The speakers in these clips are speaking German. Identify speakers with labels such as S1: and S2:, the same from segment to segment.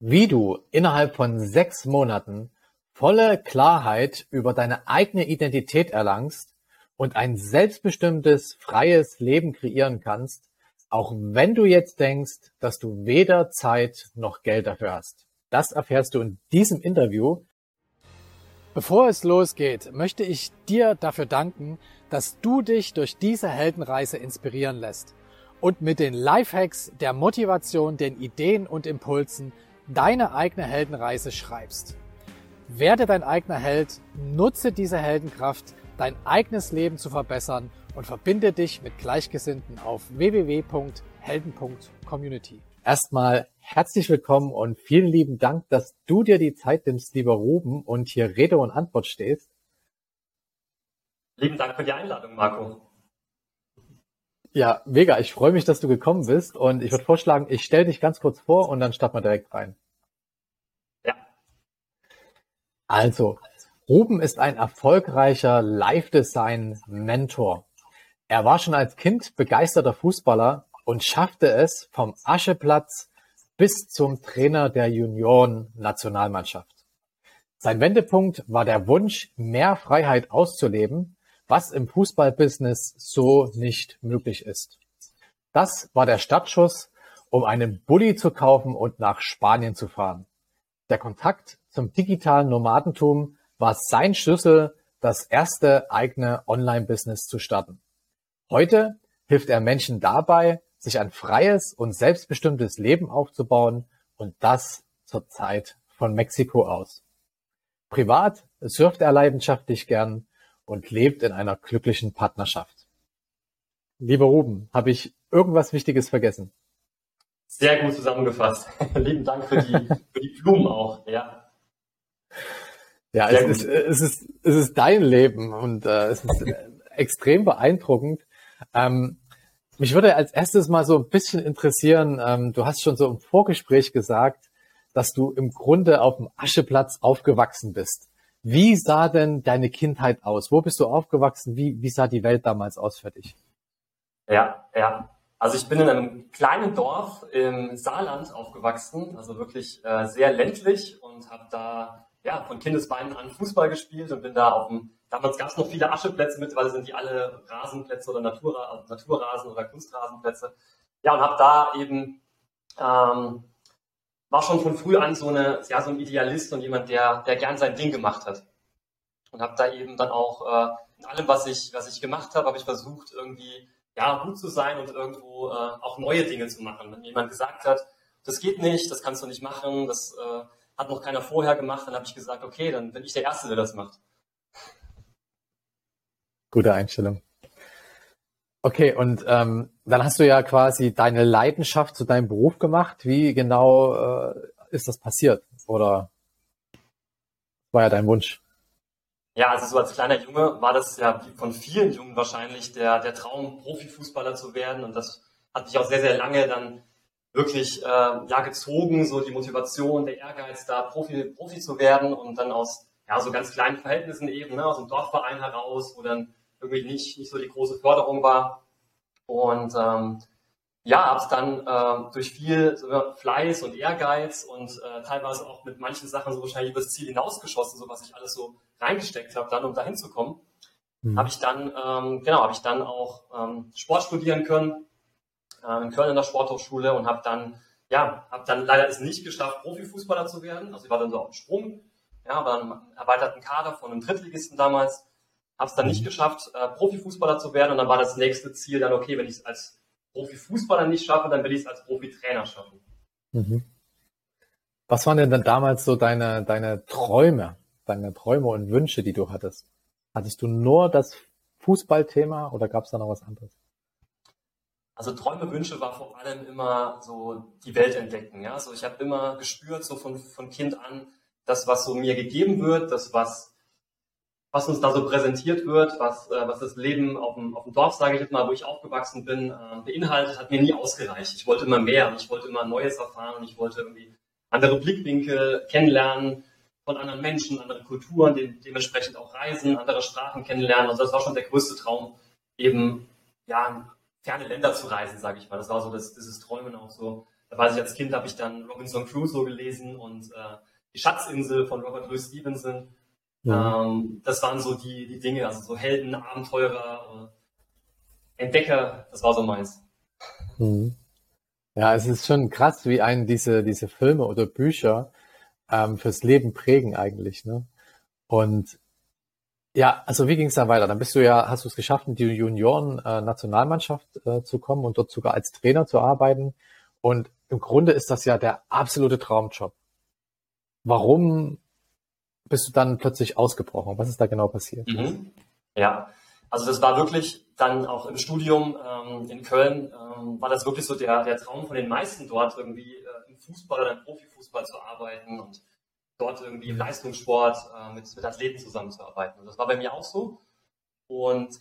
S1: wie du innerhalb von sechs Monaten volle Klarheit über deine eigene Identität erlangst und ein selbstbestimmtes, freies Leben kreieren kannst, auch wenn du jetzt denkst, dass du weder Zeit noch Geld dafür hast. Das erfährst du in diesem Interview. Bevor es losgeht, möchte ich dir dafür danken, dass du dich durch diese Heldenreise inspirieren lässt und mit den Lifehacks, der Motivation, den Ideen und Impulsen deine eigene Heldenreise schreibst. Werde dein eigener Held, nutze diese Heldenkraft, dein eigenes Leben zu verbessern und verbinde dich mit Gleichgesinnten auf www.helden.community. Erstmal herzlich willkommen und vielen lieben Dank, dass du dir die Zeit nimmst, lieber Ruben, und hier Rede und Antwort stehst.
S2: Lieben Dank für die Einladung, Marco.
S1: Ja, mega. Ich freue mich, dass du gekommen bist und ich würde vorschlagen, ich stelle dich ganz kurz vor und dann starten wir direkt rein.
S2: Ja.
S1: Also, Ruben ist ein erfolgreicher Live-Design-Mentor. Er war schon als Kind begeisterter Fußballer und schaffte es vom Ascheplatz bis zum Trainer der Junioren-Nationalmannschaft. Sein Wendepunkt war der Wunsch, mehr Freiheit auszuleben was im Fußballbusiness so nicht möglich ist. Das war der Startschuss, um einen Bulli zu kaufen und nach Spanien zu fahren. Der Kontakt zum digitalen Nomadentum war sein Schlüssel, das erste eigene Online-Business zu starten. Heute hilft er Menschen dabei, sich ein freies und selbstbestimmtes Leben aufzubauen und das zur Zeit von Mexiko aus. Privat surft er leidenschaftlich gern und lebt in einer glücklichen Partnerschaft. Lieber Ruben, habe ich irgendwas Wichtiges vergessen?
S2: Sehr gut zusammengefasst. Lieben Dank für die, für die Blumen auch, ja.
S1: Ja, es ist, es, ist, es ist dein Leben und äh, es ist extrem beeindruckend. Ähm, mich würde als erstes mal so ein bisschen interessieren, ähm, du hast schon so im Vorgespräch gesagt, dass du im Grunde auf dem Ascheplatz aufgewachsen bist. Wie sah denn deine Kindheit aus? Wo bist du aufgewachsen? Wie, wie sah die Welt damals aus für dich?
S2: Ja, ja. Also ich bin in einem kleinen Dorf im Saarland aufgewachsen, also wirklich äh, sehr ländlich und habe da ja von Kindesbeinen an Fußball gespielt und bin da auf dem, damals gab es noch viele Ascheplätze, mittlerweile sind die alle Rasenplätze oder Natura, Naturrasen oder Kunstrasenplätze. Ja, und habe da eben ähm, war schon von früh an so, eine, ja, so ein Idealist und jemand, der, der gern sein Ding gemacht hat. Und habe da eben dann auch äh, in allem, was ich, was ich gemacht habe, habe ich versucht, irgendwie ja, gut zu sein und irgendwo äh, auch neue Dinge zu machen. Wenn jemand gesagt hat, das geht nicht, das kannst du nicht machen, das äh, hat noch keiner vorher gemacht, dann habe ich gesagt, okay, dann bin ich der Erste, der das macht.
S1: Gute Einstellung. Okay, und ähm, dann hast du ja quasi deine Leidenschaft zu deinem Beruf gemacht. Wie genau äh, ist das passiert? Oder war ja dein Wunsch?
S2: Ja, also so als kleiner Junge war das ja von vielen Jungen wahrscheinlich der, der Traum, Profifußballer zu werden. Und das hat mich auch sehr, sehr lange dann wirklich äh, ja, gezogen, so die Motivation, der Ehrgeiz, da Profi, Profi zu werden und dann aus ja, so ganz kleinen Verhältnissen eben, ne, aus dem Dorfverein heraus, wo dann irgendwie nicht, nicht so die große Förderung war. Und ähm, ja, habe es dann äh, durch viel Fleiß und Ehrgeiz und äh, teilweise auch mit manchen Sachen so wahrscheinlich übers Ziel hinausgeschossen, so was ich alles so reingesteckt habe, dann um dahin zu kommen, mhm. habe ich dann ähm, genau habe ich dann auch ähm, Sport studieren können äh, in Köln in der Sporthochschule und habe dann ja habe dann leider es nicht geschafft Profifußballer zu werden, also ich war dann so auf dem Sprung, ja, aber einen erweiterten Kader von einem Drittligisten damals habe es dann nicht mhm. geschafft, äh, Profifußballer zu werden. Und dann war das nächste Ziel dann, okay, wenn ich es als Profifußballer nicht schaffe, dann will ich es als Profitrainer schaffen. Mhm.
S1: Was waren denn dann damals so deine, deine Träume, deine Träume und Wünsche, die du hattest? Hattest du nur das Fußballthema oder gab es da noch was anderes?
S2: Also Träume, Wünsche war vor allem immer so die Welt entdecken. Ja? Also ich habe immer gespürt, so von, von Kind an, das, was so mir gegeben wird, das, was was uns da so präsentiert wird, was, äh, was das Leben auf dem, auf dem Dorf, sage ich jetzt mal, wo ich aufgewachsen bin, äh, beinhaltet, hat mir nie ausgereicht. Ich wollte immer mehr und ich wollte immer Neues erfahren ich wollte irgendwie andere Blickwinkel kennenlernen von anderen Menschen, andere Kulturen, de dementsprechend auch reisen, andere Sprachen kennenlernen. Also das war schon der größte Traum, eben ja, ferne Länder zu reisen, sage ich mal. Das war so das, dieses Träumen auch so Da weiß ich, als Kind habe ich dann Robinson Crusoe gelesen und äh, die Schatzinsel von Robert Louis Stevenson. Ja. Ähm, das waren so die, die Dinge, also so Helden, Abenteurer, äh, Entdecker, das war so meins.
S1: Mhm. Ja, es ist schon krass, wie einen diese, diese Filme oder Bücher ähm, fürs Leben prägen eigentlich. Ne? Und ja, also wie ging es dann weiter? Dann bist du ja, hast du es geschafft, in die Junioren-Nationalmannschaft äh, zu kommen und dort sogar als Trainer zu arbeiten. Und im Grunde ist das ja der absolute Traumjob. Warum bist du dann plötzlich ausgebrochen? Was ist da genau passiert?
S2: Mhm. Ja, also das war wirklich dann auch im Studium ähm, in Köln, ähm, war das wirklich so der, der Traum von den meisten dort irgendwie äh, im Fußball oder im Profifußball zu arbeiten und dort irgendwie im mhm. Leistungssport äh, mit, mit Athleten zusammenzuarbeiten. Und das war bei mir auch so. Und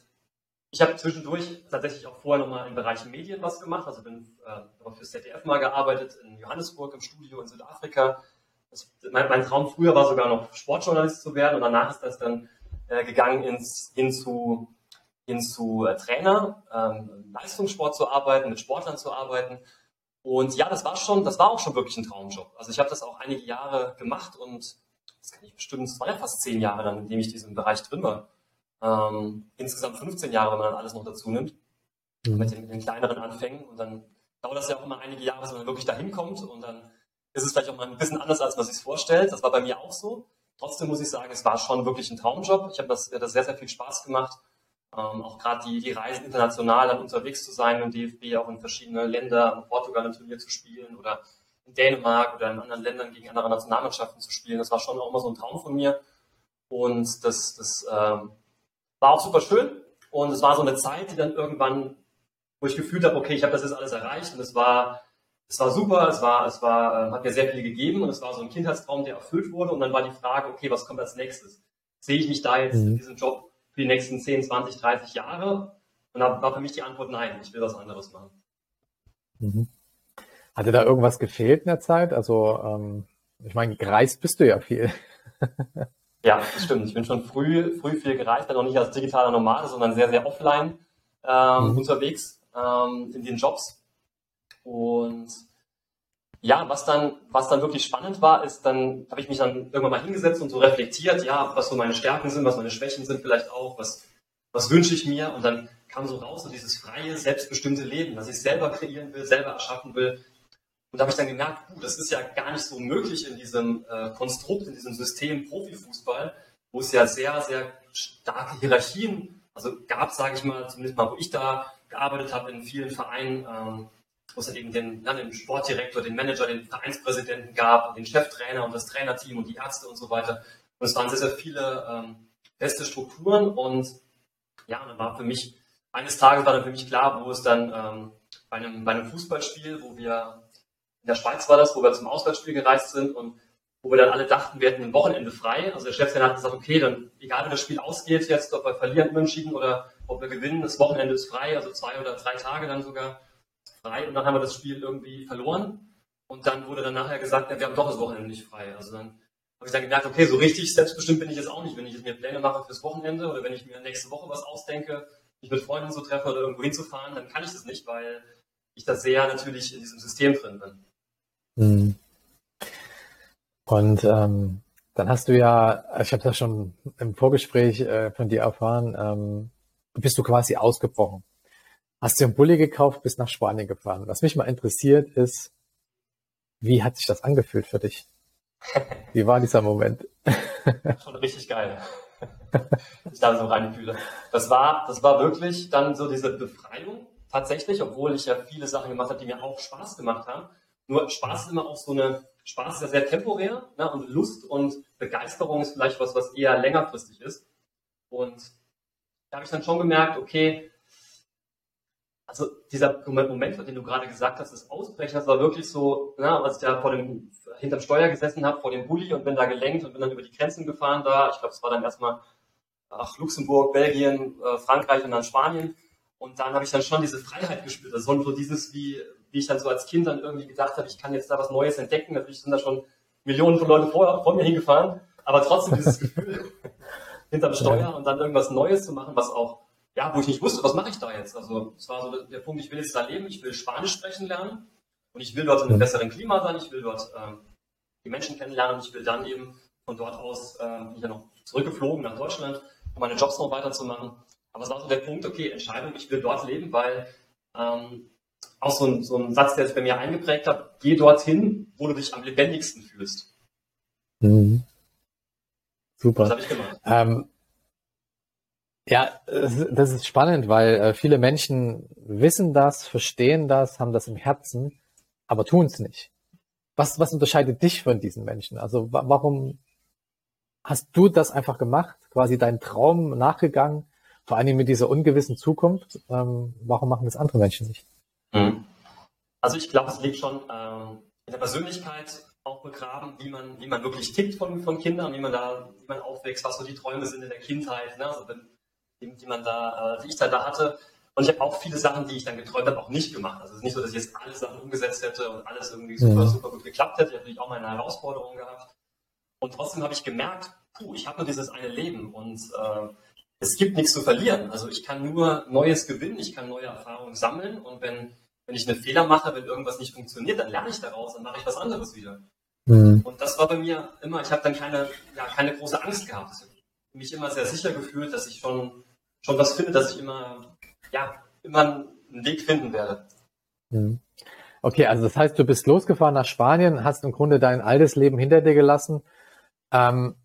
S2: ich habe zwischendurch tatsächlich auch vorher nochmal im Bereich Medien was gemacht. Also bin äh, für ZDF mal gearbeitet in Johannesburg im Studio in Südafrika. Mein, mein, Traum früher war sogar noch Sportjournalist zu werden und danach ist das dann äh, gegangen ins, hin zu, hin zu äh, Trainer, ähm, Leistungssport zu arbeiten, mit Sportlern zu arbeiten. Und ja, das war schon, das war auch schon wirklich ein Traumjob. Also ich habe das auch einige Jahre gemacht und das kann ich bestimmt, es waren ja fast zehn Jahre dann, in dem ich diesem Bereich drin war. Ähm, insgesamt 15 Jahre, wenn man dann alles noch dazu nimmt. Mhm. Mit, den, mit, den, kleineren Anfängen. Und dann dauert das ja auch immer einige Jahre, bis man wirklich dahin kommt. Und dann ist es vielleicht auch mal ein bisschen anders, als man sich vorstellt. Das war bei mir auch so. Trotzdem muss ich sagen, es war schon wirklich ein Traumjob. Ich habe das, das sehr, sehr viel Spaß gemacht. Ähm, auch gerade die, die Reisen international dann unterwegs zu sein im DFB, auch in verschiedene Länder, in Portugal ein Turnier zu spielen oder in Dänemark oder in anderen Ländern gegen andere Nationalmannschaften zu spielen. Das war schon auch immer so ein Traum von mir. Und das, das ähm, war auch super schön. Und es war so eine Zeit, die dann irgendwann, wo ich gefühlt habe, okay, ich habe das jetzt alles erreicht und es war, es war super, es war, es war, äh, hat mir sehr viel gegeben und es war so ein Kindheitstraum, der erfüllt wurde. Und dann war die Frage, okay, was kommt als nächstes? Sehe ich mich da jetzt mhm. in diesem Job für die nächsten 10, 20, 30 Jahre? Und da war für mich die Antwort nein, ich will was anderes machen.
S1: Mhm. Hatte da irgendwas gefehlt in der Zeit? Also, ähm, ich meine, gereist bist du ja viel.
S2: ja, das stimmt. Ich bin schon früh, früh viel gereist, noch nicht als digitaler Nomade, sondern sehr, sehr offline ähm, mhm. unterwegs ähm, in den Jobs. Und ja, was dann, was dann wirklich spannend war, ist, dann habe ich mich dann irgendwann mal hingesetzt und so reflektiert, ja, was so meine Stärken sind, was meine Schwächen sind vielleicht auch, was, was wünsche ich mir und dann kam so raus so dieses freie, selbstbestimmte Leben, was ich selber kreieren will, selber erschaffen will. Und da habe ich dann gemerkt, uh, das ist ja gar nicht so möglich in diesem äh, Konstrukt, in diesem System Profifußball, wo es ja sehr, sehr starke Hierarchien, also gab, sage ich mal, zumindest mal, wo ich da gearbeitet habe in vielen Vereinen, ähm, wo es dann eben den, dann den Sportdirektor, den Manager, den Vereinspräsidenten gab, den Cheftrainer und das Trainerteam und die Ärzte und so weiter. Und es waren sehr, sehr viele ähm, feste Strukturen und ja, dann war für mich, eines Tages war dann für mich klar, wo es dann ähm, bei, einem, bei einem Fußballspiel, wo wir, in der Schweiz war das, wo wir zum Auswärtsspiel gereist sind und wo wir dann alle dachten, wir hätten ein Wochenende frei. Also der Cheftrainer hat gesagt, okay, dann egal wie das Spiel ausgeht, jetzt ob wir verlieren unentschieden oder ob wir gewinnen, das Wochenende ist frei, also zwei oder drei Tage dann sogar frei und dann haben wir das Spiel irgendwie verloren. Und dann wurde dann nachher gesagt, ja, wir haben doch das Wochenende nicht frei. Also dann habe ich dann gemerkt, okay, so richtig selbstbestimmt bin ich jetzt auch nicht. Wenn ich jetzt mir Pläne mache fürs Wochenende oder wenn ich mir nächste Woche was ausdenke, mich mit Freunden zu treffen oder irgendwo hinzufahren, dann kann ich das nicht, weil ich da sehr natürlich in diesem System drin bin.
S1: Mhm. Und ähm, dann hast du ja, ich habe das schon im Vorgespräch äh, von dir erfahren, ähm, bist du quasi ausgebrochen. Hast dir einen Bulli gekauft, bist nach Spanien gefahren. Was mich mal interessiert ist, wie hat sich das angefühlt für dich? Wie war dieser Moment?
S2: Schon richtig geil. Ich da so reinfühle. Das war, das war wirklich dann so diese Befreiung tatsächlich, obwohl ich ja viele Sachen gemacht habe, die mir auch Spaß gemacht haben. Nur Spaß ist immer auch so eine, Spaß ist ja sehr temporär ne? und Lust und Begeisterung ist vielleicht was, was eher längerfristig ist. Und da habe ich dann schon gemerkt, okay, also dieser Moment, den du gerade gesagt hast, das Ausbrechen, das war wirklich so, na, als ich da vor dem, hinterm Steuer gesessen habe, vor dem Bulli und bin da gelenkt und bin dann über die Grenzen gefahren da. Ich glaube, es war dann erstmal ach, Luxemburg, Belgien, äh, Frankreich und dann Spanien. Und dann habe ich dann schon diese Freiheit gespürt. Das war so dieses, wie, wie ich dann so als Kind dann irgendwie gedacht habe, ich kann jetzt da was Neues entdecken. Natürlich sind da schon Millionen von Leuten vor, vor mir hingefahren, aber trotzdem dieses Gefühl hinterm Steuer und dann irgendwas Neues zu machen, was auch ja, wo ich nicht wusste, was mache ich da jetzt? Also es war so der Punkt, ich will jetzt da leben, ich will Spanisch sprechen lernen. Und ich will dort in einem besseren Klima sein, ich will dort ähm, die Menschen kennenlernen, ich will dann eben von dort aus, ähm, bin ich ja noch zurückgeflogen nach Deutschland, um meine Jobs noch weiterzumachen. Aber es war so der Punkt, okay, Entscheidung, ich will dort leben, weil ähm, auch so ein, so ein Satz, der sich bei mir eingeprägt hat, geh dorthin, wo du dich am lebendigsten fühlst.
S1: Mhm. Super. Das habe ich gemacht. Ähm, ja, das ist spannend, weil äh, viele Menschen wissen das, verstehen das, haben das im Herzen, aber tun es nicht. Was, was unterscheidet dich von diesen Menschen? Also warum hast du das einfach gemacht, quasi deinen Traum nachgegangen, vor allem mit dieser ungewissen Zukunft? Ähm, warum machen das andere Menschen nicht?
S2: Mhm. Also ich glaube, es liegt schon ähm, in der Persönlichkeit auch begraben, wie man, wie man wirklich tickt von, von Kindern, wie man da, wie man aufwächst, was so die Träume sind in der Kindheit. Ne? Also wenn, die, man da, die ich da, da hatte. Und ich habe auch viele Sachen, die ich dann geträumt habe, auch nicht gemacht. Also es ist nicht so, dass ich jetzt alle Sachen umgesetzt hätte und alles irgendwie super, mhm. super gut geklappt hätte. Ich habe natürlich auch meine Herausforderungen gehabt. Und trotzdem habe ich gemerkt, puh, ich habe nur dieses eine Leben und äh, es gibt nichts zu verlieren. Also ich kann nur Neues gewinnen, ich kann neue Erfahrungen sammeln und wenn, wenn ich einen Fehler mache, wenn irgendwas nicht funktioniert, dann lerne ich daraus und mache ich was anderes wieder. Mhm. Und das war bei mir immer, ich habe dann keine, ja, keine große Angst gehabt. Ich habe mich immer sehr sicher gefühlt, dass ich schon schon was finde, dass ich immer, ja, immer einen Weg finden werde.
S1: Mhm. Okay, also das heißt, du bist losgefahren nach Spanien, hast im Grunde dein altes Leben hinter dir gelassen. Ähm,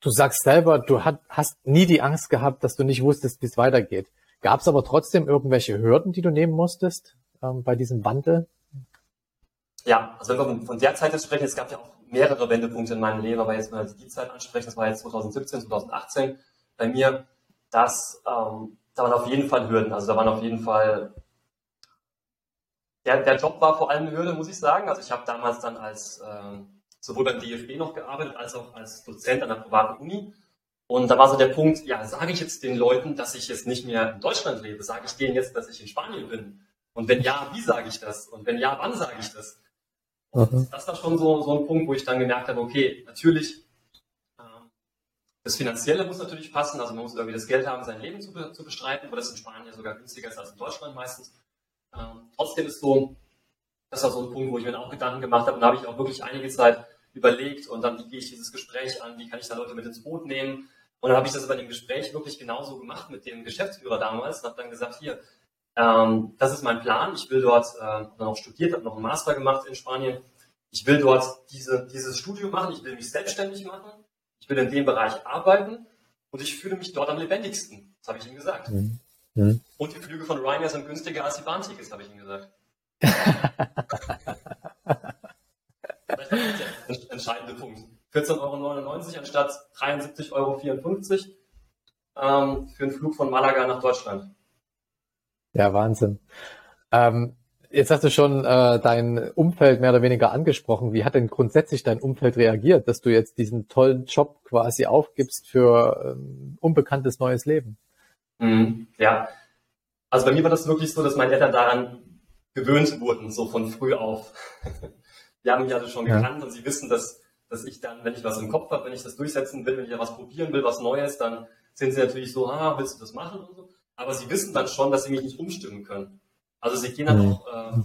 S1: du sagst selber, du hat, hast nie die Angst gehabt, dass du nicht wusstest, wie es weitergeht. Gab es aber trotzdem irgendwelche Hürden, die du nehmen musstest ähm, bei diesem Wandel?
S2: Ja, also wenn wir von der Zeit jetzt sprechen, es gab ja auch mehrere Wendepunkte in meinem Leben, aber jetzt mal die Zeit ansprechen, das war jetzt 2017, 2018 bei mir dass ähm, da waren auf jeden Fall Hürden. Also da waren auf jeden Fall der, der Job war vor allem eine Hürde, muss ich sagen. Also ich habe damals dann als ähm, sowohl beim DFB noch gearbeitet als auch als Dozent an der privaten Uni. Und da war so der Punkt, ja, sage ich jetzt den Leuten, dass ich jetzt nicht mehr in Deutschland lebe? Sage ich denen jetzt, dass ich in Spanien bin? Und wenn ja, wie sage ich das? Und wenn ja, wann sage ich das? Und mhm. das war schon so, so ein Punkt, wo ich dann gemerkt habe, okay, natürlich das Finanzielle muss natürlich passen, also man muss irgendwie das Geld haben, sein Leben zu, zu bestreiten, wo das in Spanien sogar günstiger ist als in Deutschland meistens. Ähm, trotzdem ist so, das war so ein Punkt, wo ich mir dann auch Gedanken gemacht habe. Und da habe ich auch wirklich einige Zeit überlegt und dann, wie gehe ich dieses Gespräch an, wie kann ich da Leute mit ins Boot nehmen. Und dann habe ich das bei dem Gespräch wirklich genauso gemacht mit dem Geschäftsführer damals und habe dann gesagt, hier, ähm, das ist mein Plan, ich will dort äh, noch studiert, habe noch einen Master gemacht in Spanien, ich will dort diese, dieses Studium machen, ich will mich selbstständig machen ich will in dem Bereich arbeiten und ich fühle mich dort am lebendigsten. Das habe ich ihm gesagt. Mhm. Mhm. Und die Flüge von Ryanair sind günstiger als die Bahntickets, habe ich ihm gesagt. das ist der entscheidende Punkt. 14,99 Euro anstatt 73,54 Euro ähm, für einen Flug von Malaga nach Deutschland.
S1: Ja, Wahnsinn. Ähm, Jetzt hast du schon äh, dein Umfeld mehr oder weniger angesprochen. Wie hat denn grundsätzlich dein Umfeld reagiert, dass du jetzt diesen tollen Job quasi aufgibst für ähm, unbekanntes neues Leben?
S2: Mhm, ja, also bei mir war das wirklich so, dass meine Eltern daran gewöhnt wurden, so von früh auf. Die haben mich also schon ja. gekannt und sie wissen, dass, dass ich dann, wenn ich was im Kopf habe, wenn ich das durchsetzen will, wenn ich ja was probieren will, was Neues, dann sind sie natürlich so, ah, willst du das machen und so. Aber sie wissen dann schon, dass sie mich nicht umstimmen können. Also sie gehen dann mhm. auch, äh,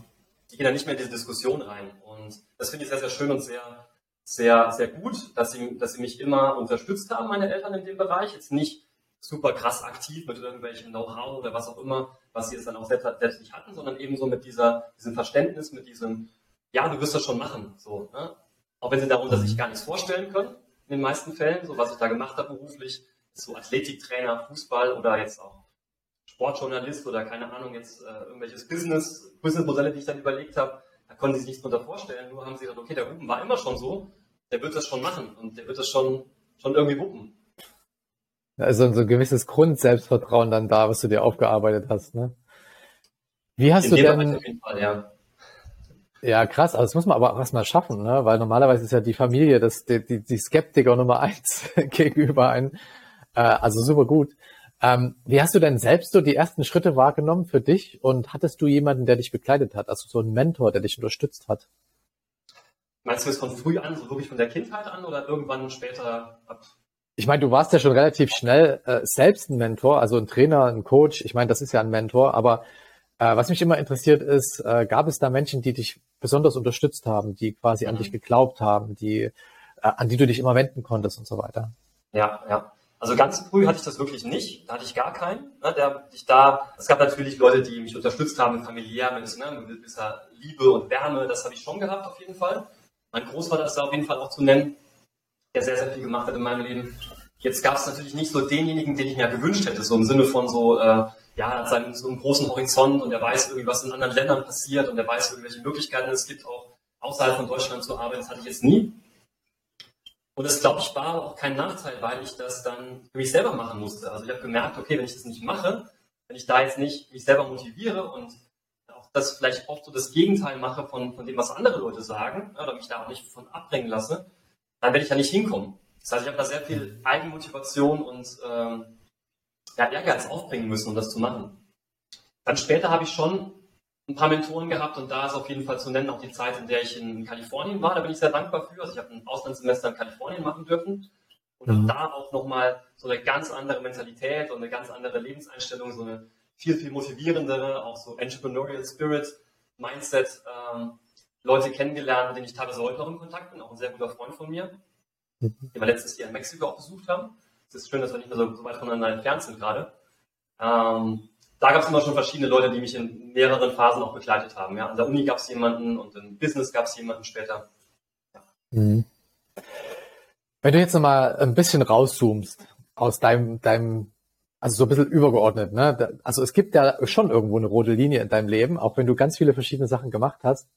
S2: die gehen dann nicht mehr in diese Diskussion rein. Und das finde ich sehr, sehr schön und sehr, sehr, sehr gut, dass sie, dass sie mich immer unterstützt haben, meine Eltern in dem Bereich. Jetzt nicht super krass aktiv mit irgendwelchem Know-how oder was auch immer, was sie es dann auch selbst, selbst nicht hatten, sondern eben so mit dieser, diesem Verständnis, mit diesem, ja, du wirst das schon machen, so, ne? Auch wenn sie darunter sich gar nichts vorstellen können, in den meisten Fällen, so was ich da gemacht habe beruflich, so Athletiktrainer, Fußball oder jetzt auch Sportjournalist oder keine Ahnung, jetzt äh, irgendwelches Business, Businessmodelle, die ich dann überlegt habe, da konnten sie sich nichts drunter vorstellen. Nur haben sie gesagt, okay, der Ruben war immer schon so, der wird das schon machen und der wird das schon, schon irgendwie wuppen.
S1: Also so ein gewisses Grundselbstvertrauen dann da, was du dir aufgearbeitet hast, ne? Wie hast In du denn... Fall, ja. Ja, krass, also das muss man aber auch erstmal schaffen, ne? Weil normalerweise ist ja die Familie das, die, die, die Skeptiker Nummer eins gegenüber ein. Äh, also super gut. Ähm, wie hast du denn selbst so die ersten Schritte wahrgenommen für dich und hattest du jemanden, der dich begleitet hat, also so einen Mentor, der dich unterstützt hat?
S2: Meinst du es von früh an, so wirklich von der Kindheit an oder irgendwann später ab?
S1: Ich meine, du warst ja schon relativ schnell äh, selbst ein Mentor, also ein Trainer, ein Coach. Ich meine, das ist ja ein Mentor, aber äh, was mich immer interessiert ist, äh, gab es da Menschen, die dich besonders unterstützt haben, die quasi mhm. an dich geglaubt haben, die, äh, an die du dich immer wenden konntest und so weiter?
S2: Ja, ja. Also ganz früh hatte ich das wirklich nicht. Da hatte ich gar keinen. Ne, der ich da, es gab natürlich Leute, die mich unterstützt haben, familiär, mit, ne, mit gewisser Liebe und Wärme. Das habe ich schon gehabt, auf jeden Fall. Mein Großvater ist da auf jeden Fall auch zu nennen, der sehr, sehr viel gemacht hat in meinem Leben. Jetzt gab es natürlich nicht so denjenigen, den ich mir gewünscht hätte, so im Sinne von so, äh, ja, hat seinen, so einen großen Horizont und er weiß irgendwie, was in anderen Ländern passiert und er weiß, welche Möglichkeiten es gibt, auch außerhalb von Deutschland zu arbeiten. Das hatte ich jetzt nie. Und das, glaube ich, war auch kein Nachteil, weil ich das dann für mich selber machen musste. Also ich habe gemerkt, okay, wenn ich das nicht mache, wenn ich da jetzt nicht mich selber motiviere und auch das vielleicht oft so das Gegenteil mache von, von dem, was andere Leute sagen, oder mich da auch nicht von abbringen lasse, dann werde ich da nicht hinkommen. Das heißt, ich habe da sehr viel Eigenmotivation und ähm, ja, Ehrgeiz aufbringen müssen, um das zu machen. Dann später habe ich schon ein paar Mentoren gehabt und da ist auf jeden Fall zu nennen auch die Zeit, in der ich in Kalifornien war. Da bin ich sehr dankbar für. Also ich habe ein Auslandssemester in Kalifornien machen dürfen und mhm. habe da auch nochmal so eine ganz andere Mentalität und eine ganz andere Lebenseinstellung, so eine viel, viel motivierendere, auch so Entrepreneurial Spirit, Mindset, ähm, Leute kennengelernt, mit denen ich teilweise heute noch in Kontakt bin, auch ein sehr guter Freund von mir, mhm. den wir letztes Jahr in Mexiko auch besucht haben. Es ist schön, dass wir nicht mehr so, so weit voneinander entfernt sind gerade. Ähm, da gab es immer schon verschiedene Leute, die mich in mehreren Phasen auch begleitet haben. Ja. An der Uni gab es jemanden und im Business gab es jemanden später. Ja. Mhm.
S1: Wenn du jetzt nochmal ein bisschen rauszoomst aus deinem, deinem, also so ein bisschen übergeordnet, ne? Also es gibt ja schon irgendwo eine rote Linie in deinem Leben, auch wenn du ganz viele verschiedene Sachen gemacht hast.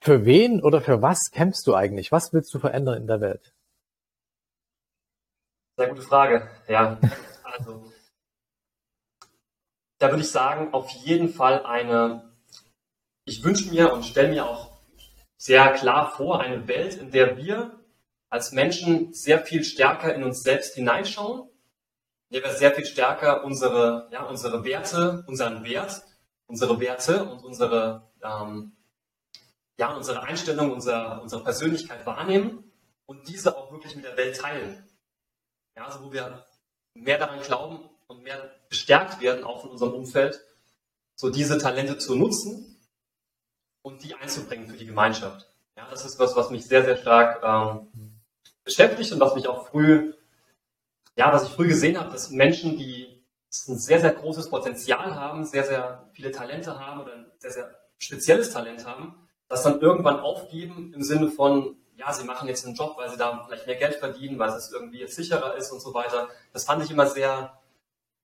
S1: Für wen oder für was kämpfst du eigentlich? Was willst du verändern in der Welt?
S2: Sehr gute Frage. Ja, also da würde ich sagen, auf jeden Fall eine, ich wünsche mir und stelle mir auch sehr klar vor, eine Welt, in der wir als Menschen sehr viel stärker in uns selbst hineinschauen, in der wir sehr viel stärker unsere, ja, unsere Werte, unseren Wert, unsere Werte und unsere, ähm, ja, unsere Einstellung, unsere, unsere Persönlichkeit wahrnehmen und diese auch wirklich mit der Welt teilen. Ja, also wo wir mehr daran glauben, und mehr bestärkt werden, auch in unserem Umfeld, so diese Talente zu nutzen und die einzubringen für die Gemeinschaft. Ja, das ist was, was mich sehr, sehr stark ähm, beschäftigt und was mich auch früh, ja, was ich früh gesehen habe, dass Menschen, die ein sehr, sehr großes Potenzial haben, sehr, sehr viele Talente haben oder ein sehr, sehr spezielles Talent haben, das dann irgendwann aufgeben im Sinne von, ja, sie machen jetzt einen Job, weil sie da vielleicht mehr Geld verdienen, weil es irgendwie jetzt sicherer ist und so weiter. Das fand ich immer sehr,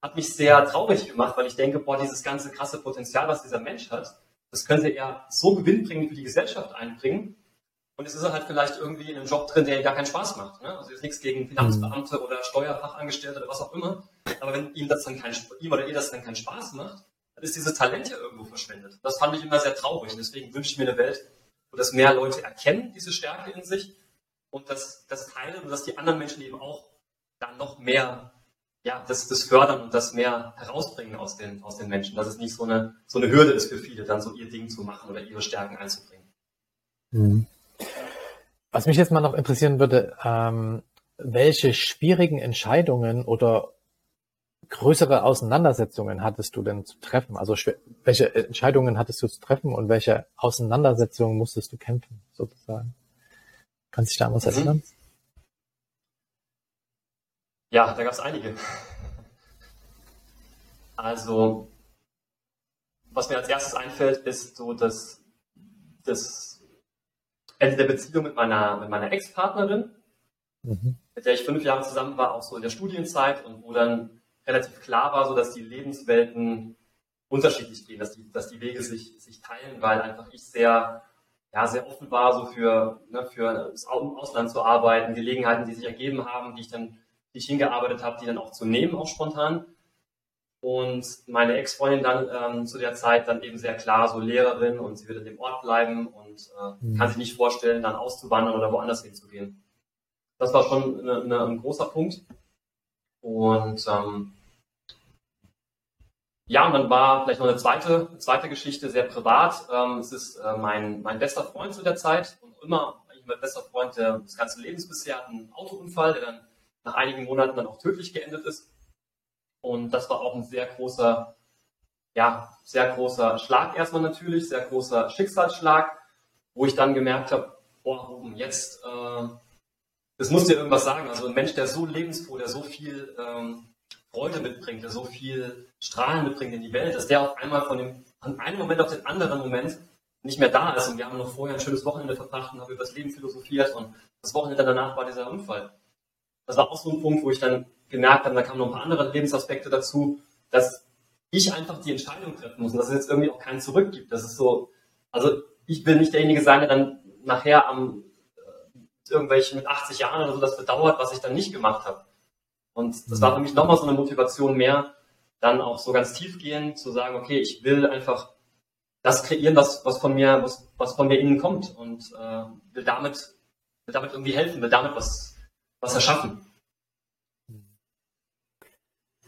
S2: hat mich sehr traurig gemacht, weil ich denke, boah, dieses ganze krasse Potenzial, was dieser Mensch hat, das könnte er so gewinnbringend für die Gesellschaft einbringen. Und es ist halt vielleicht irgendwie in einem Job drin, der gar keinen Spaß macht. Ne? Also jetzt nichts gegen Finanzbeamte mhm. oder Steuerfachangestellte oder was auch immer. Aber wenn ihm das dann kein, ihm oder ihr das dann keinen Spaß macht, dann ist dieses Talent ja irgendwo verschwendet. Das fand ich immer sehr traurig. Deswegen wünsche ich mir eine Welt, wo das mehr Leute erkennen, diese Stärke in sich und das, das teilen und dass die anderen Menschen eben auch dann noch mehr ja, das, das fördern und das mehr herausbringen aus den, aus den Menschen, dass es nicht so eine, so eine Hürde ist für viele, dann so ihr Ding zu machen oder ihre Stärken einzubringen.
S1: Mhm. Was mich jetzt mal noch interessieren würde, ähm, welche schwierigen Entscheidungen oder größere Auseinandersetzungen hattest du denn zu treffen? Also welche Entscheidungen hattest du zu treffen und welche Auseinandersetzungen musstest du kämpfen, sozusagen? Kannst du dich da an was mhm. erinnern?
S2: Ja, da gab es einige. Also, was mir als erstes einfällt, ist so das, das Ende der Beziehung mit meiner, mit meiner Ex-Partnerin, mhm. mit der ich fünf Jahre zusammen war, auch so in der Studienzeit und wo dann relativ klar war, so dass die Lebenswelten unterschiedlich gehen, dass die, dass die Wege sich, sich teilen, weil einfach ich sehr, ja, sehr offen war, so für, ne, für das Ausland zu arbeiten, Gelegenheiten, die sich ergeben haben, die ich dann die ich hingearbeitet habe, die dann auch zu nehmen, auch spontan. Und meine Ex-Freundin dann ähm, zu der Zeit dann eben sehr klar so Lehrerin und sie wird in dem Ort bleiben und äh, mhm. kann sich nicht vorstellen, dann auszuwandern oder woanders hinzugehen. Das war schon eine, eine, ein großer Punkt. Und ähm, ja, und dann war vielleicht noch eine zweite, zweite Geschichte, sehr privat. Ähm, es ist äh, mein, mein bester Freund zu der Zeit und immer eigentlich mein bester Freund der, des ganzen Lebens bisher, hat einen Autounfall, der dann nach einigen Monaten dann auch tödlich geendet ist. Und das war auch ein sehr großer, ja, sehr großer Schlag erstmal natürlich, sehr großer Schicksalsschlag. wo ich dann gemerkt habe, boah, jetzt, äh, das muss dir irgendwas sagen. Also ein Mensch, der so lebensfroh, der so viel ähm, Freude mitbringt, der so viel Strahlen mitbringt in die Welt, dass der auf einmal von dem, von einem Moment auf den anderen Moment nicht mehr da ist. Und wir haben noch vorher ein schönes Wochenende verbracht und haben über das Leben philosophiert und das Wochenende danach war dieser Unfall. Das war auch so ein Punkt, wo ich dann gemerkt habe, da kamen noch ein paar andere Lebensaspekte dazu, dass ich einfach die Entscheidung treffen muss und dass es jetzt irgendwie auch keinen zurück gibt. Das ist so, also ich will nicht derjenige sein, der dann nachher am äh, irgendwelchen mit 80 Jahren oder so das bedauert, was ich dann nicht gemacht habe. Und das war für mich nochmal so eine Motivation mehr, dann auch so ganz tiefgehend zu sagen, okay, ich will einfach das kreieren, was, was von mir, was, was von mir innen kommt und äh, will damit, will damit irgendwie helfen, will damit was, was erschaffen.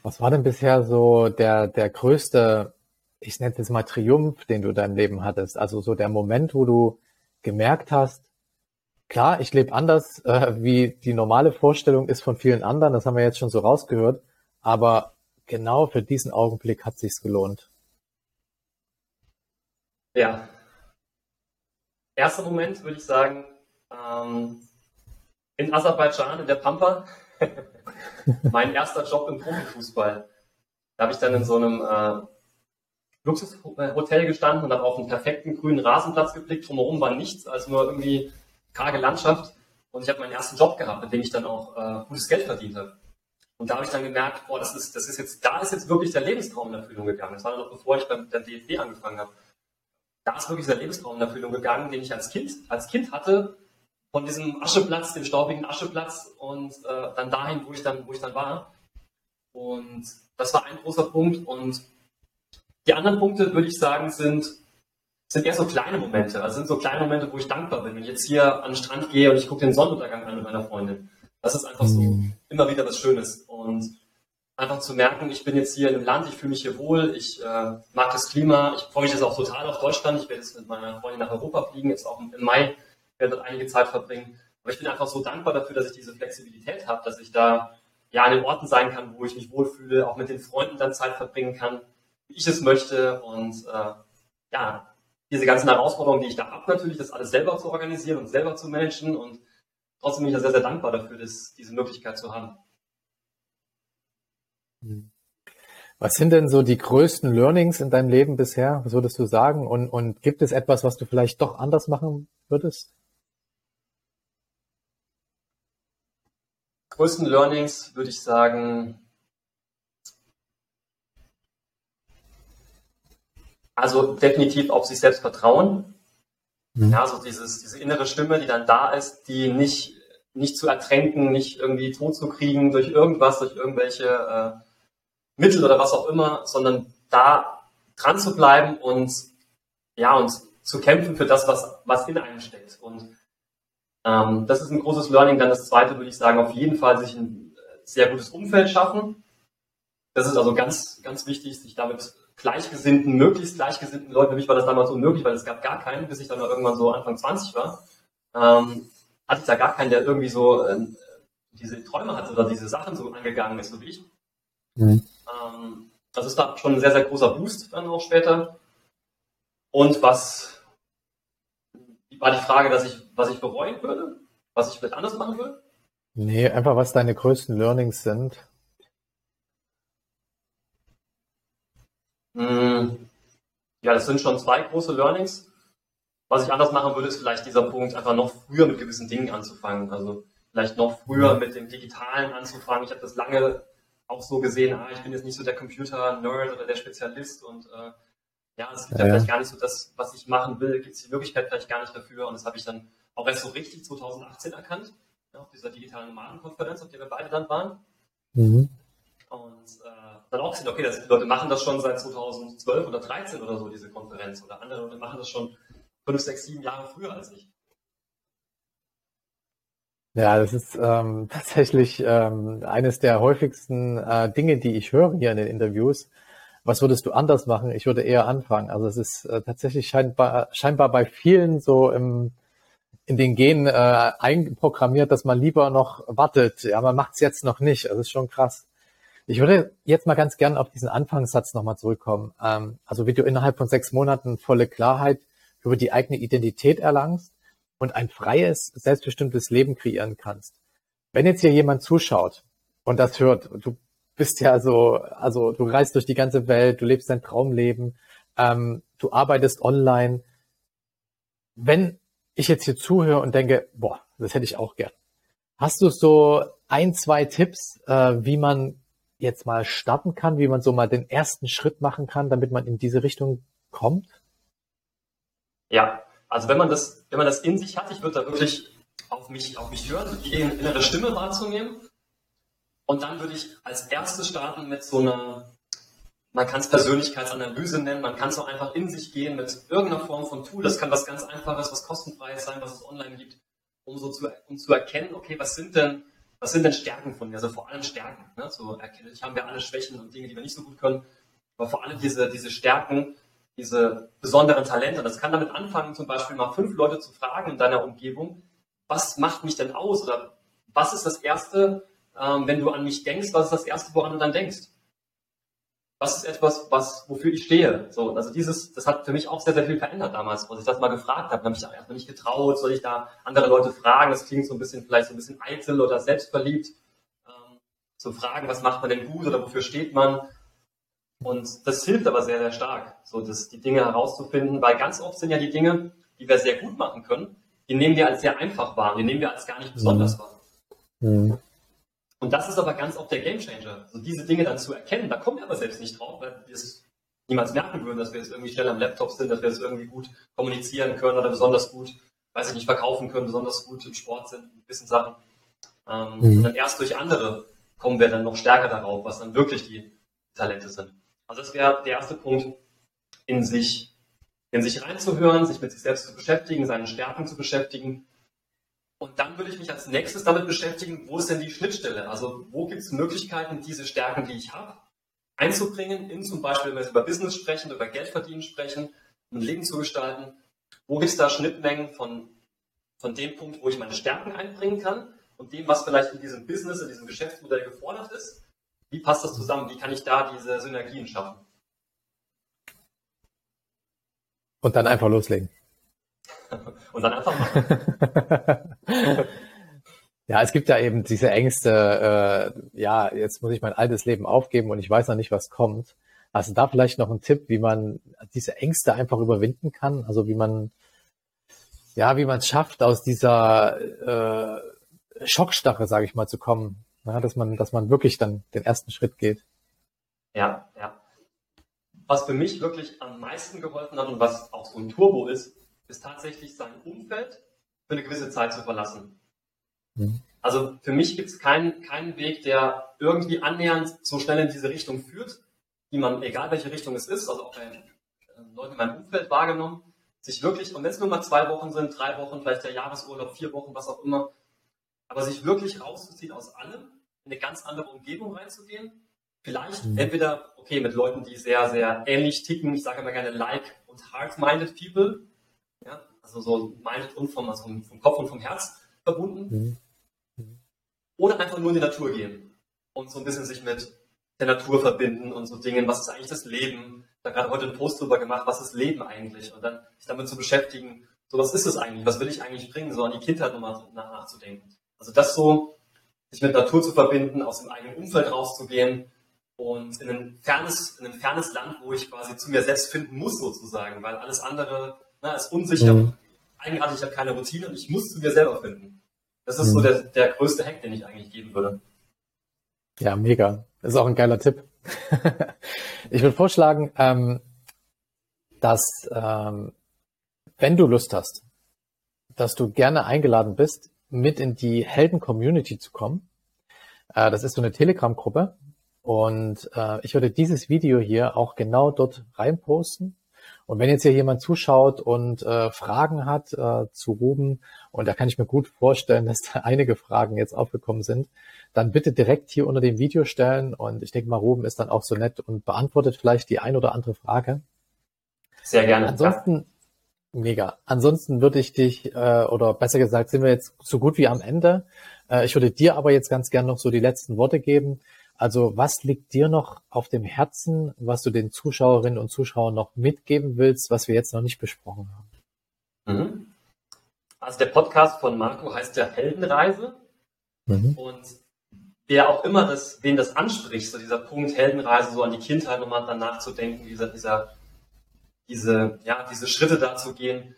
S1: Was war denn bisher so der, der größte, ich nenne es jetzt mal Triumph, den du in deinem Leben hattest? Also so der Moment, wo du gemerkt hast, klar, ich lebe anders, äh, wie die normale Vorstellung ist von vielen anderen, das haben wir jetzt schon so rausgehört, aber genau für diesen Augenblick hat sich's gelohnt.
S2: Ja. Erster Moment würde ich sagen, ähm, in Aserbaidschan, in der Pampa, mein erster Job im Profifußball. Da habe ich dann in so einem äh, Luxushotel gestanden und habe auf einen perfekten grünen Rasenplatz geblickt. Drumherum war nichts, als nur irgendwie karge Landschaft. Und ich habe meinen ersten Job gehabt, mit dem ich dann auch äh, gutes Geld verdient habe. Und da habe ich dann gemerkt, boah, das ist, das ist jetzt, da ist jetzt wirklich der Lebenstraum in Erfüllung gegangen. Das war noch bevor ich beim, beim DFB angefangen habe. Da ist wirklich der Lebenstraum in Erfüllung gegangen, den ich als Kind, als Kind hatte, von diesem Ascheplatz, dem staubigen Ascheplatz und äh, dann dahin, wo ich dann, wo ich dann war. Und das war ein großer Punkt. Und die anderen Punkte, würde ich sagen, sind sind eher so kleine Momente. Also sind so kleine Momente, wo ich dankbar bin. Wenn ich jetzt hier an den Strand gehe und ich gucke den Sonnenuntergang an mit meiner Freundin. Das ist einfach so mhm. immer wieder was Schönes. Und einfach zu merken, ich bin jetzt hier in einem Land, ich fühle mich hier wohl, ich äh, mag das Klima, ich freue mich jetzt auch total auf Deutschland. Ich werde jetzt mit meiner Freundin nach Europa fliegen, jetzt auch im Mai, werde dort einige Zeit verbringen. Aber ich bin einfach so dankbar dafür, dass ich diese Flexibilität habe, dass ich da ja an den Orten sein kann, wo ich mich wohlfühle, auch mit den Freunden dann Zeit verbringen kann, wie ich es möchte. Und äh, ja, diese ganzen Herausforderungen, die ich da habe, natürlich, das alles selber zu organisieren und selber zu managen. Und trotzdem bin ich da sehr, sehr dankbar dafür, das, diese Möglichkeit zu haben.
S1: Was sind denn so die größten Learnings in deinem Leben bisher? Was würdest du sagen? Und, und gibt es etwas, was du vielleicht doch anders machen würdest?
S2: Größten Learnings würde ich sagen, Also definitiv auf sich selbst vertrauen. Mhm. Ja, so dieses, diese innere Stimme, die dann da ist, die nicht, nicht zu ertränken, nicht irgendwie tot zu kriegen durch irgendwas, durch irgendwelche äh, Mittel oder was auch immer, sondern da dran zu bleiben und ja, und zu kämpfen für das, was, was in einem steckt. Und ähm, das ist ein großes Learning. Dann das zweite würde ich sagen, auf jeden Fall sich ein sehr gutes Umfeld schaffen. Das ist also ganz, ganz wichtig, sich damit gleichgesinnten, möglichst gleichgesinnten Leuten, für mich war das damals unmöglich, weil es gab gar keinen, bis ich dann irgendwann so Anfang 20 war, ähm, hatte ich da gar keinen, der irgendwie so äh, diese Träume hatte oder diese Sachen so angegangen ist, so wie ich. Mhm. Ähm, das ist da schon ein sehr, sehr großer Boost dann auch später. Und was war die Frage, dass ich, was ich bereuen würde? Was ich vielleicht anders machen würde?
S1: Nee, einfach was deine größten Learnings sind.
S2: Hm. Ja, das sind schon zwei große Learnings. Was ich anders machen würde, ist vielleicht dieser Punkt, einfach noch früher mit gewissen Dingen anzufangen. Also vielleicht noch früher mit dem Digitalen anzufangen. Ich habe das lange auch so gesehen, ah, ich bin jetzt nicht so der Computer-Nerd oder der Spezialist und äh, ja, es gibt ja, ja, vielleicht gar nicht so das, was ich machen will, gibt es die Möglichkeit vielleicht gar nicht dafür. Und das habe ich dann auch erst so richtig 2018 erkannt, ja, auf dieser digitalen Nomadenkonferenz, auf der wir beide dann waren. Mhm. Und äh, dann auch gesehen, okay, das, die Leute machen das schon seit 2012 oder 2013 oder so, diese Konferenz. Oder andere Leute machen das schon fünf, sechs, sieben Jahre früher als ich.
S1: Ja, das ist ähm, tatsächlich ähm, eines der häufigsten äh, Dinge, die ich höre hier in den Interviews. Was würdest du anders machen? Ich würde eher anfangen. Also es ist äh, tatsächlich scheinbar, scheinbar bei vielen so im, in den Genen äh, einprogrammiert, dass man lieber noch wartet. Ja, man macht es jetzt noch nicht. Das ist schon krass. Ich würde jetzt mal ganz gern auf diesen Anfangssatz nochmal zurückkommen. Ähm, also wie du innerhalb von sechs Monaten volle Klarheit über die eigene Identität erlangst und ein freies, selbstbestimmtes Leben kreieren kannst. Wenn jetzt hier jemand zuschaut und das hört, du bist ja so, also du reist durch die ganze Welt, du lebst dein Traumleben, ähm, du arbeitest online. Wenn ich jetzt hier zuhöre und denke, boah, das hätte ich auch gern. Hast du so ein, zwei Tipps, äh, wie man jetzt mal starten kann, wie man so mal den ersten Schritt machen kann, damit man in diese Richtung kommt?
S2: Ja, also wenn man das, wenn man das in sich hat, ich würde da wirklich auf mich, auf mich hören, die innere Stimme wahrzunehmen. Und dann würde ich als erstes starten mit so einer, man kann es Persönlichkeitsanalyse nennen, man kann es auch einfach in sich gehen mit irgendeiner Form von Tool. Das kann was ganz Einfaches, was kostenfreies sein, was es online gibt, um so zu, um zu erkennen, okay, was sind denn, was sind denn Stärken von mir? Also vor allem Stärken. Ne? So erkennen, ich habe ja alle Schwächen und Dinge, die wir nicht so gut können. Aber vor allem diese, diese Stärken, diese besonderen Talente. Das kann damit anfangen, zum Beispiel mal fünf Leute zu fragen in deiner Umgebung, was macht mich denn aus? Oder was ist das Erste, ähm, wenn du an mich denkst, was ist das Erste, woran du dann denkst? Was ist etwas, was, wofür ich stehe? So, also dieses, das hat für mich auch sehr, sehr viel verändert damals, als ich das mal gefragt habe. Da habe ich da erstmal nicht getraut, soll ich da andere Leute fragen? Das klingt so ein bisschen, vielleicht so ein bisschen eitel oder selbstverliebt. Ähm, zu fragen, was macht man denn gut oder wofür steht man? Und das hilft aber sehr, sehr stark, so das, die Dinge herauszufinden, weil ganz oft sind ja die Dinge, die wir sehr gut machen können, die nehmen wir als sehr einfach wahr, die nehmen wir als gar nicht besonders mhm. wahr. Mhm. Und das ist aber ganz oft der Gamechanger. So diese Dinge dann zu erkennen, da kommen wir aber selbst nicht drauf, weil wir es niemals merken würden, dass wir jetzt irgendwie schnell am Laptop sind, dass wir es irgendwie gut kommunizieren können oder besonders gut, weiß ich nicht, verkaufen können, besonders gut im Sport sind, in gewissen Sachen. Ähm, mhm. Und dann erst durch andere kommen wir dann noch stärker darauf, was dann wirklich die Talente sind. Also das wäre der erste Punkt, in sich, in sich reinzuhören, sich mit sich selbst zu beschäftigen, seinen Stärken zu beschäftigen. Und dann würde ich mich als nächstes damit beschäftigen, wo ist denn die Schnittstelle? Also wo gibt es Möglichkeiten, diese Stärken, die ich habe, einzubringen, in zum Beispiel, wenn wir über Business sprechen, über Geld verdienen sprechen, ein Leben zu gestalten. Wo gibt es da Schnittmengen von, von dem Punkt, wo ich meine Stärken einbringen kann und dem, was vielleicht in diesem Business, in diesem Geschäftsmodell gefordert ist? Wie passt das zusammen? Wie kann ich da diese Synergien schaffen?
S1: Und dann einfach loslegen.
S2: Und dann einfach machen.
S1: ja, es gibt ja eben diese Ängste, äh, ja, jetzt muss ich mein altes Leben aufgeben und ich weiß noch nicht, was kommt. Hast du da vielleicht noch einen Tipp, wie man diese Ängste einfach überwinden kann? Also wie man, ja, wie man es schafft, aus dieser äh, Schockstarre, sage ich mal, zu kommen. Ja, dass man, dass man wirklich dann den ersten Schritt geht.
S2: Ja, ja. Was für mich wirklich am meisten geholfen hat und was auch so ein Turbo ist, ist tatsächlich sein Umfeld für eine gewisse Zeit zu verlassen. Mhm. Also für mich gibt es keinen, keinen Weg, der irgendwie annähernd so schnell in diese Richtung führt, die man, egal welche Richtung es ist, also auch bei äh, Leuten in meinem Umfeld wahrgenommen, sich wirklich, und wenn es nur mal zwei Wochen sind, drei Wochen, vielleicht der Jahresurlaub, vier Wochen, was auch immer, aber sich wirklich rauszuziehen aus allem in eine ganz andere Umgebung reinzugehen. Vielleicht mhm. entweder, okay, mit Leuten, die sehr, sehr ähnlich ticken, ich sage immer gerne like und hard-minded people, ja, also so minded und vom, also vom Kopf und vom Herz verbunden. Mhm. Oder einfach nur in die Natur gehen und so ein bisschen sich mit der Natur verbinden und so Dingen, was ist eigentlich das Leben? Da gerade heute einen Post drüber gemacht, was ist Leben eigentlich? Und dann sich damit zu beschäftigen, so was ist es eigentlich? Was will ich eigentlich bringen? So an die Kindheit nochmal nachzudenken. Also das so sich mit Natur zu verbinden, aus dem eigenen Umfeld rauszugehen und in ein fernes, in ein fernes Land, wo ich quasi zu mir selbst finden muss, sozusagen, weil alles andere na, ist unsicher, mhm. eigenartig, ich habe keine Routine und ich muss zu mir selber finden. Das ist mhm. so der, der größte Hack, den ich eigentlich geben würde.
S1: Ja, mega. Das ist auch ein geiler Tipp. ich würde vorschlagen, ähm, dass ähm, wenn du Lust hast, dass du gerne eingeladen bist, mit in die Helden-Community zu kommen. Äh, das ist so eine Telegram-Gruppe. Und äh, ich würde dieses Video hier auch genau dort reinposten. Und wenn jetzt hier jemand zuschaut und äh, Fragen hat äh, zu Ruben, und da kann ich mir gut vorstellen, dass da einige Fragen jetzt aufgekommen sind, dann bitte direkt hier unter dem Video stellen. Und ich denke mal, Ruben ist dann auch so nett und beantwortet vielleicht die ein oder andere Frage.
S2: Sehr gerne.
S1: Ansonsten, Mega. Ansonsten würde ich dich, äh, oder besser gesagt, sind wir jetzt so gut wie am Ende. Äh, ich würde dir aber jetzt ganz gern noch so die letzten Worte geben. Also was liegt dir noch auf dem Herzen, was du den Zuschauerinnen und Zuschauern noch mitgeben willst, was wir jetzt noch nicht besprochen haben?
S2: Mhm. Also der Podcast von Marco heißt ja Heldenreise. Mhm. Und wer auch immer das, wen das anspricht, so dieser Punkt Heldenreise, so an die Kindheit nochmal dann nachzudenken, dieser, dieser, diese, ja, diese Schritte da zu gehen,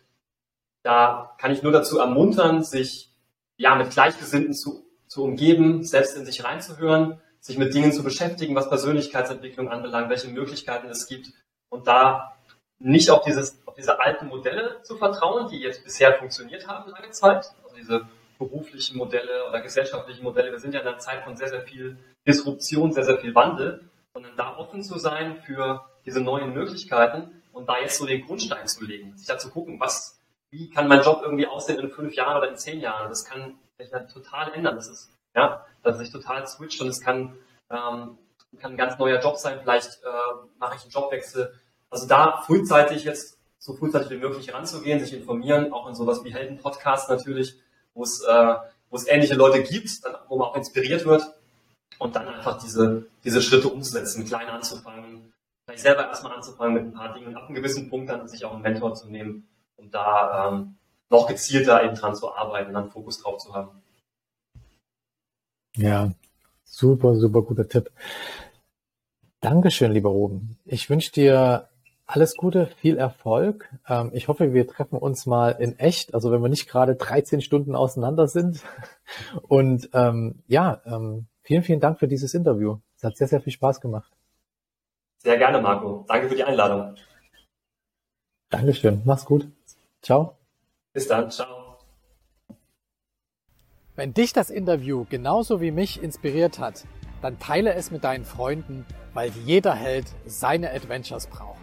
S2: da kann ich nur dazu ermuntern, sich ja mit Gleichgesinnten zu, zu umgeben, selbst in sich reinzuhören, sich mit Dingen zu beschäftigen, was Persönlichkeitsentwicklung anbelangt, welche Möglichkeiten es gibt und da nicht auf, dieses, auf diese alten Modelle zu vertrauen, die jetzt bisher funktioniert haben lange Zeit, also diese beruflichen Modelle oder gesellschaftlichen Modelle. Wir sind ja in einer Zeit von sehr, sehr viel Disruption, sehr, sehr viel Wandel, sondern da offen zu sein für diese neuen Möglichkeiten und da jetzt so den Grundstein zu legen, sich da zu gucken, was, wie kann mein Job irgendwie aussehen in fünf Jahren oder in zehn Jahren. Das kann sich dann total ändern. Das ist, ja, dass sich total switcht und es kann, ähm, kann ein ganz neuer Job sein. Vielleicht äh, mache ich einen Jobwechsel also da frühzeitig jetzt so frühzeitig wie möglich ranzugehen, sich informieren, auch in sowas wie Helden-Podcast natürlich, wo es, äh, wo es ähnliche Leute gibt, dann, wo man auch inspiriert wird und dann einfach diese, diese Schritte umzusetzen, klein anzufangen, vielleicht selber erstmal anzufangen mit ein paar Dingen und ab einem gewissen Punkt dann sich auch einen Mentor zu nehmen, um da ähm, noch gezielter eben dran zu arbeiten, dann Fokus drauf zu haben.
S1: Ja, super, super guter Tipp. Dankeschön, lieber Ruben. Ich wünsche dir alles Gute, viel Erfolg. Ähm, ich hoffe, wir treffen uns mal in echt, also wenn wir nicht gerade 13 Stunden auseinander sind. Und ähm, ja, ähm, vielen, vielen Dank für dieses Interview. Es hat sehr, sehr viel Spaß gemacht.
S2: Sehr gerne, Marco. Danke für die Einladung.
S1: Dankeschön. Mach's gut. Ciao.
S2: Bis dann. Ciao.
S1: Wenn dich das Interview genauso wie mich inspiriert hat, dann teile es mit deinen Freunden, weil jeder Held seine Adventures braucht.